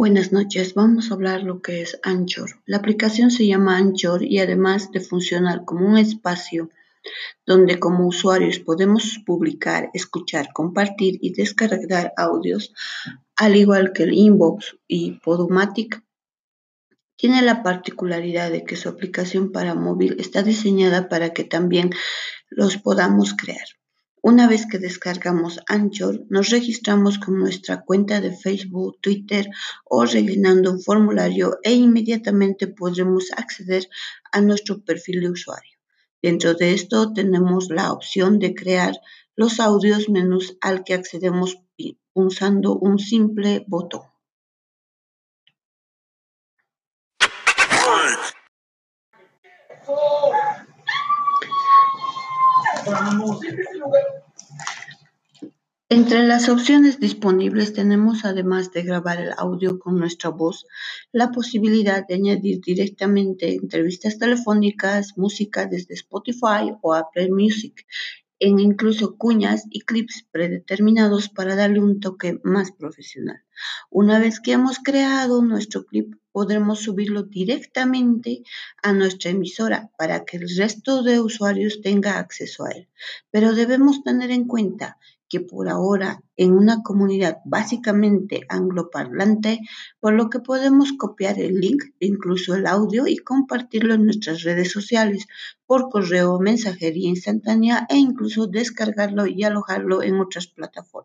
Buenas noches, vamos a hablar lo que es Anchor. La aplicación se llama Anchor y además de funcionar como un espacio donde como usuarios podemos publicar, escuchar, compartir y descargar audios, al igual que el Inbox y Podomatic, tiene la particularidad de que su aplicación para móvil está diseñada para que también los podamos crear. Una vez que descargamos Anchor, nos registramos con nuestra cuenta de Facebook, Twitter o rellenando un formulario e inmediatamente podremos acceder a nuestro perfil de usuario. Dentro de esto tenemos la opción de crear los audios menús al que accedemos pulsando un simple botón. Entre las opciones disponibles tenemos, además de grabar el audio con nuestra voz, la posibilidad de añadir directamente entrevistas telefónicas, música desde Spotify o Apple Music, en incluso cuñas y clips predeterminados para darle un toque más profesional. Una vez que hemos creado nuestro clip, podremos subirlo directamente a nuestra emisora para que el resto de usuarios tenga acceso a él. Pero debemos tener en cuenta que por ahora en una comunidad básicamente angloparlante, por lo que podemos copiar el link, incluso el audio, y compartirlo en nuestras redes sociales por correo, mensajería instantánea e incluso descargarlo y alojarlo en otras plataformas.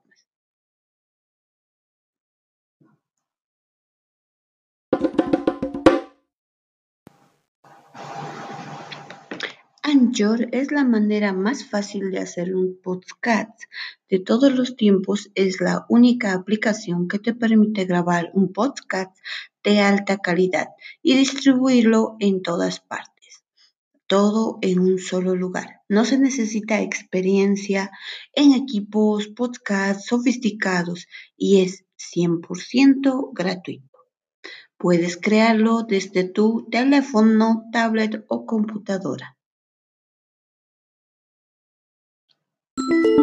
Anchor es la manera más fácil de hacer un podcast de todos los tiempos. Es la única aplicación que te permite grabar un podcast de alta calidad y distribuirlo en todas partes. Todo en un solo lugar. No se necesita experiencia en equipos podcast sofisticados y es 100% gratuito. Puedes crearlo desde tu teléfono, tablet o computadora. Música